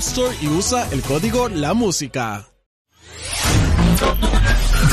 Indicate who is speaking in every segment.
Speaker 1: Store y usa el código La Música.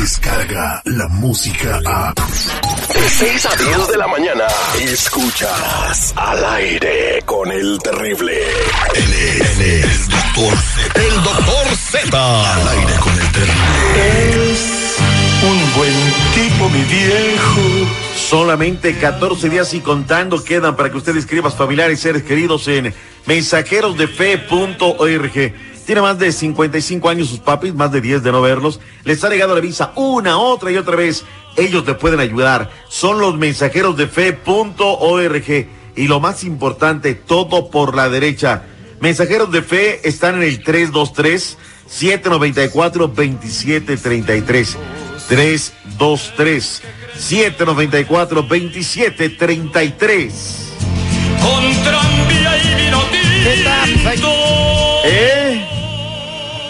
Speaker 2: Descarga la música a.
Speaker 3: De 6 a 10 de la mañana. Escuchas al aire con el terrible.
Speaker 2: Él es, él es el doctor Z.
Speaker 3: El doctor Z.
Speaker 2: Al aire con el terrible.
Speaker 4: Es un buen tipo, mi viejo.
Speaker 5: Solamente 14 días y contando quedan para que usted escriba familiares seres queridos en mensajerosdefe.org. Tiene más de 55 años sus papis, más de 10 de no verlos. Les ha llegado la visa una, otra y otra vez. Ellos te pueden ayudar. Son los mensajeros de fe.org. Y lo más importante, todo por la derecha. Mensajeros de fe están en el 323 794 2733. 323 794 2733.
Speaker 4: Con tranvía y vino tinto.
Speaker 5: ¿Eh?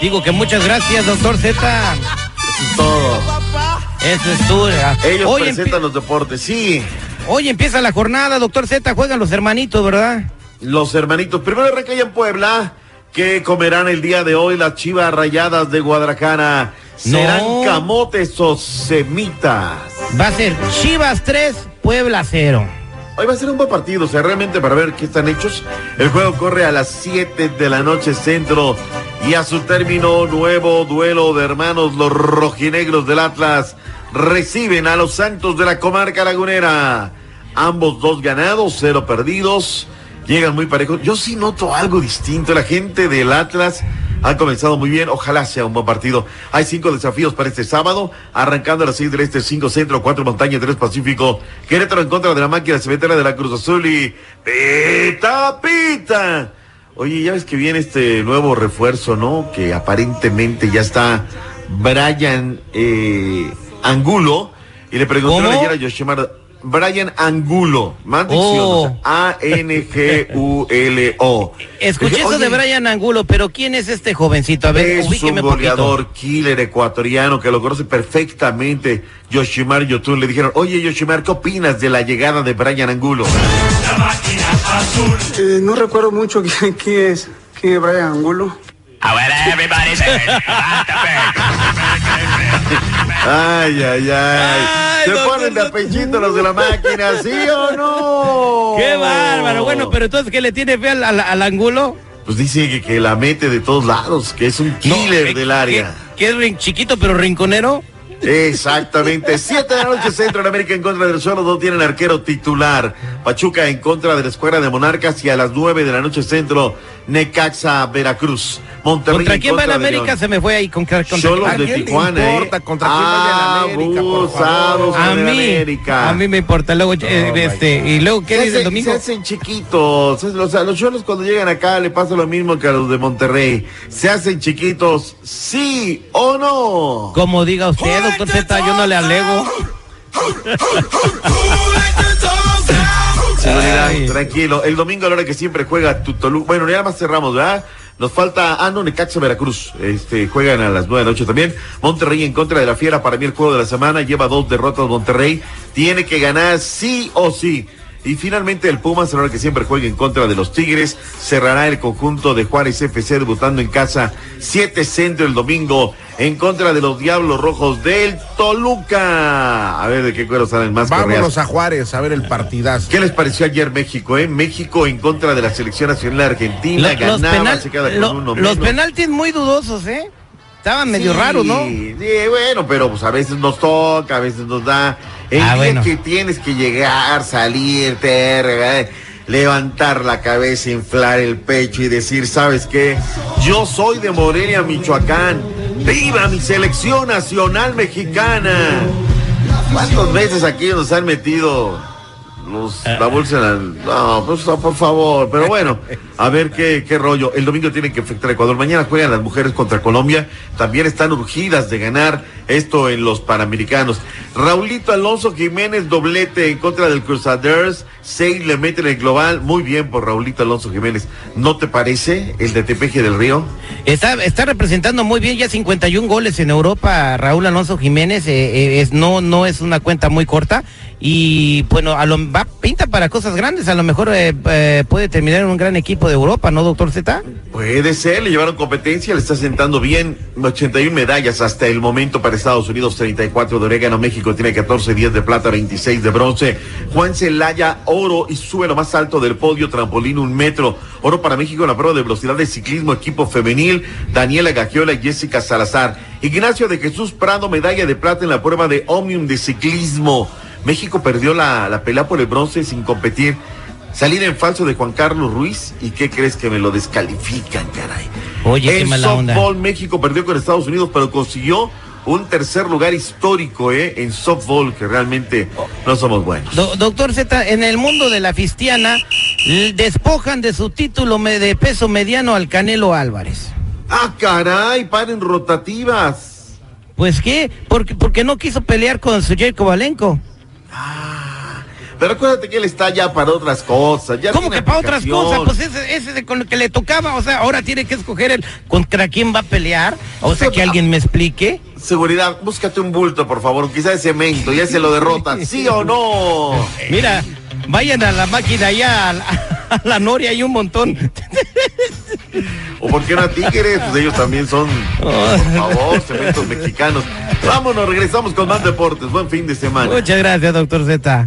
Speaker 6: Digo que muchas gracias, doctor Z.
Speaker 5: Todo.
Speaker 6: Eso es tú.
Speaker 5: Ellos
Speaker 6: Hoy,
Speaker 5: presentan los deportes, sí.
Speaker 6: hoy empieza la jornada, doctor Z. Juegan los hermanitos, ¿verdad?
Speaker 5: Los hermanitos. Primero arranca en Puebla. ¿Qué comerán el día de hoy las chivas rayadas de Guadalajara? ¿Serán
Speaker 6: No.
Speaker 5: camotes o semitas?
Speaker 6: Va a ser Chivas 3, Puebla 0.
Speaker 5: Hoy va a ser un buen partido, o sea, realmente para ver qué están hechos. El juego corre a las 7 de la noche centro y a su término nuevo duelo de hermanos los rojinegros del Atlas reciben a los Santos de la comarca lagunera. Ambos dos ganados, cero perdidos. Llegan muy parejos. Yo sí noto algo distinto. La gente del Atlas ha comenzado muy bien. Ojalá sea un buen partido. Hay cinco desafíos para este sábado. Arrancando a las seis del este, cinco centro, cuatro montaña, tres pacífico. Querétaro en contra de la máquina cementera de la Cruz Azul y pita, pita. Oye, ya ves que viene este nuevo refuerzo, ¿no? Que aparentemente ya está Brian eh, Angulo. Y le preguntaron
Speaker 6: ¿Cómo?
Speaker 5: ayer a Yoshimar, Brian Angulo, más dicción,
Speaker 6: Oh.
Speaker 5: o sea, A-N-G-U-L-O.
Speaker 6: Escuché
Speaker 5: Dije,
Speaker 6: eso de
Speaker 5: "Oye,
Speaker 6: Brian Angulo, pero ¿quién es este jovencito? A ver,
Speaker 5: es un
Speaker 6: poquito.
Speaker 5: goleador killer ecuatoriano que lo conoce perfectamente Yoshimar Yotun. Le dijeron, oye Yoshimar, ¿qué opinas de la llegada de Brian Angulo?
Speaker 7: Eh, no recuerdo mucho quién, quién es, quién es Brian Angulo.
Speaker 5: Ay, ay, ay. Se ponen de apechito los de la máquina, ¿sí o no?
Speaker 6: ¡Qué bárbaro! Bueno, pero entonces, ¿qué le tiene fe al, al- al Angulo?
Speaker 5: Pues dice que, que la mete de todos lados, que es un killer
Speaker 6: No,
Speaker 5: del área.
Speaker 6: Que, que es chiquito pero rinconero.
Speaker 5: Exactamente. Siete de la noche Centro en América en contra del suelo. No tienen arquero titular. Pachuca en contra de la escuadra de Monarcas y a las nueve de la noche Centro Necaxa Veracruz. Monterrey
Speaker 6: ¿Contra quién va
Speaker 5: de
Speaker 6: América?
Speaker 5: León.
Speaker 6: Se me fue ahí. Contra, contra
Speaker 5: Cholos
Speaker 6: ¿A
Speaker 5: de Tijuana,
Speaker 6: importa
Speaker 5: ¿eh?
Speaker 6: contra quién vaya en América?
Speaker 5: Abusados
Speaker 6: A mí,
Speaker 5: América.
Speaker 6: a mí me importa. Luego, eh, este, y luego, ¿qué dice el domingo?
Speaker 5: se hacen chiquitos. O sea, los cholos cuando llegan acá le pasa lo mismo que a los de Monterrey. Se hacen chiquitos, sí o no.
Speaker 6: Como diga usted, doctor Z, yo no le alego.
Speaker 5: Seguridad,
Speaker 6: Ay.
Speaker 5: tranquilo. El domingo a la hora que siempre juega tu Toluca. Bueno, ya más cerramos, ¿verdad? Nos falta, ah, no, Necaxa Veracruz. Este, juegan a las nueve de la noche también. Monterrey en contra de la Fiera. Para mí el juego de la semana. Lleva dos derrotas Monterrey. Tiene que ganar sí o sí. Y finalmente el Pumas, ahora que siempre juega en contra de los Tigres, cerrará el conjunto de Juárez FC debutando en casa 7 centro el domingo en contra de los Diablos Rojos del Toluca. A ver de qué cuero salen más
Speaker 8: Vámonos
Speaker 5: correas.
Speaker 8: a Juárez a ver el partidazo.
Speaker 5: ¿Qué les pareció ayer México, eh? México en contra de la selección nacional de Argentina,
Speaker 6: Lo- los,
Speaker 5: ganaba,
Speaker 6: penal-
Speaker 5: se queda con
Speaker 6: lo-
Speaker 5: uno
Speaker 6: los
Speaker 5: menos.
Speaker 6: penaltis muy dudosos, ¿eh? Estaban medio
Speaker 5: Sí,
Speaker 6: raros, ¿no?
Speaker 5: Sí, bueno, pero pues a veces nos toca, a veces nos da. El
Speaker 6: Ah,
Speaker 5: día
Speaker 6: bueno.
Speaker 5: que tienes que llegar, salirte, regar- levantar la cabeza, inflar el pecho y decir, ¿sabes qué? Yo soy de Morelia, Michoacán. ¡Viva mi selección nacional mexicana! ¿Cuántas veces aquí nos han metido los, la bolsa. No, pues no, por favor, pero bueno, a ver qué, qué rollo. El domingo tienen que enfrentar a Ecuador. Mañana juegan las mujeres contra Colombia. También están urgidas de ganar esto en los Panamericanos. Raulito Alonso Jiménez, doblete en contra del Crusaders. Seis le meten el global. Muy bien por Raulito Alonso Jiménez. ¿No te parece el de Tepeje del Río?
Speaker 6: Está, está representando muy bien ya 51 goles en Europa Raúl Alonso Jiménez. eh, eh, es, no, no es una cuenta muy corta. Y bueno, a lo, va, pinta para cosas grandes. A lo mejor eh, eh, puede terminar en un gran equipo de Europa, ¿no, doctor Z?
Speaker 5: Puede ser, le llevaron competencia, le está sentando bien. 81 medallas hasta el momento para Estados Unidos, 34 de orégano. México tiene 14, 10 de plata, 26 de bronce. Juan Celaya, oro y sube lo más alto del podio, trampolín un metro. Oro para México en la prueba de velocidad de ciclismo, equipo femenil. Daniela Gagiola y Jessica Salazar. Ignacio de Jesús Prado, medalla de plata en la prueba de Omnium de ciclismo. México perdió la, la pelea por el bronce sin competir. Salida en falso de Juan Carlos Ruiz. ¿Y qué crees que me lo descalifican, caray?
Speaker 6: Oye, qué
Speaker 5: en
Speaker 6: mala onda.
Speaker 5: softball, México perdió con Estados Unidos, pero consiguió un tercer lugar histórico, ¿eh? En softball, que realmente no somos buenos.
Speaker 6: Do- doctor Z, en el mundo de la fistiana, despojan de su título de peso mediano al Canelo Álvarez.
Speaker 5: Ah, caray, paren rotativas.
Speaker 6: Pues qué, porque, porque no quiso pelear con su Kovalenko.
Speaker 5: Pero acuérdate que él está ya para otras cosas. Ya
Speaker 6: ¿Cómo que para otras cosas? Pues ese, ese de con el que le tocaba, o sea, ahora tiene que escoger el contra quién va a pelear. O sea, que alguien me explique.
Speaker 5: Seguridad, búscate un bulto, por favor, quizá de cemento, ya se lo derrota, ¿sí o no?
Speaker 6: Mira, vayan a la máquina allá, a la, a la Noria, hay un montón.
Speaker 5: ¿O por qué no a Tigres? Pues ellos también son, por favor, cementos mexicanos. Vámonos, regresamos con más deportes. Buen fin de semana.
Speaker 6: Muchas gracias, doctor Z.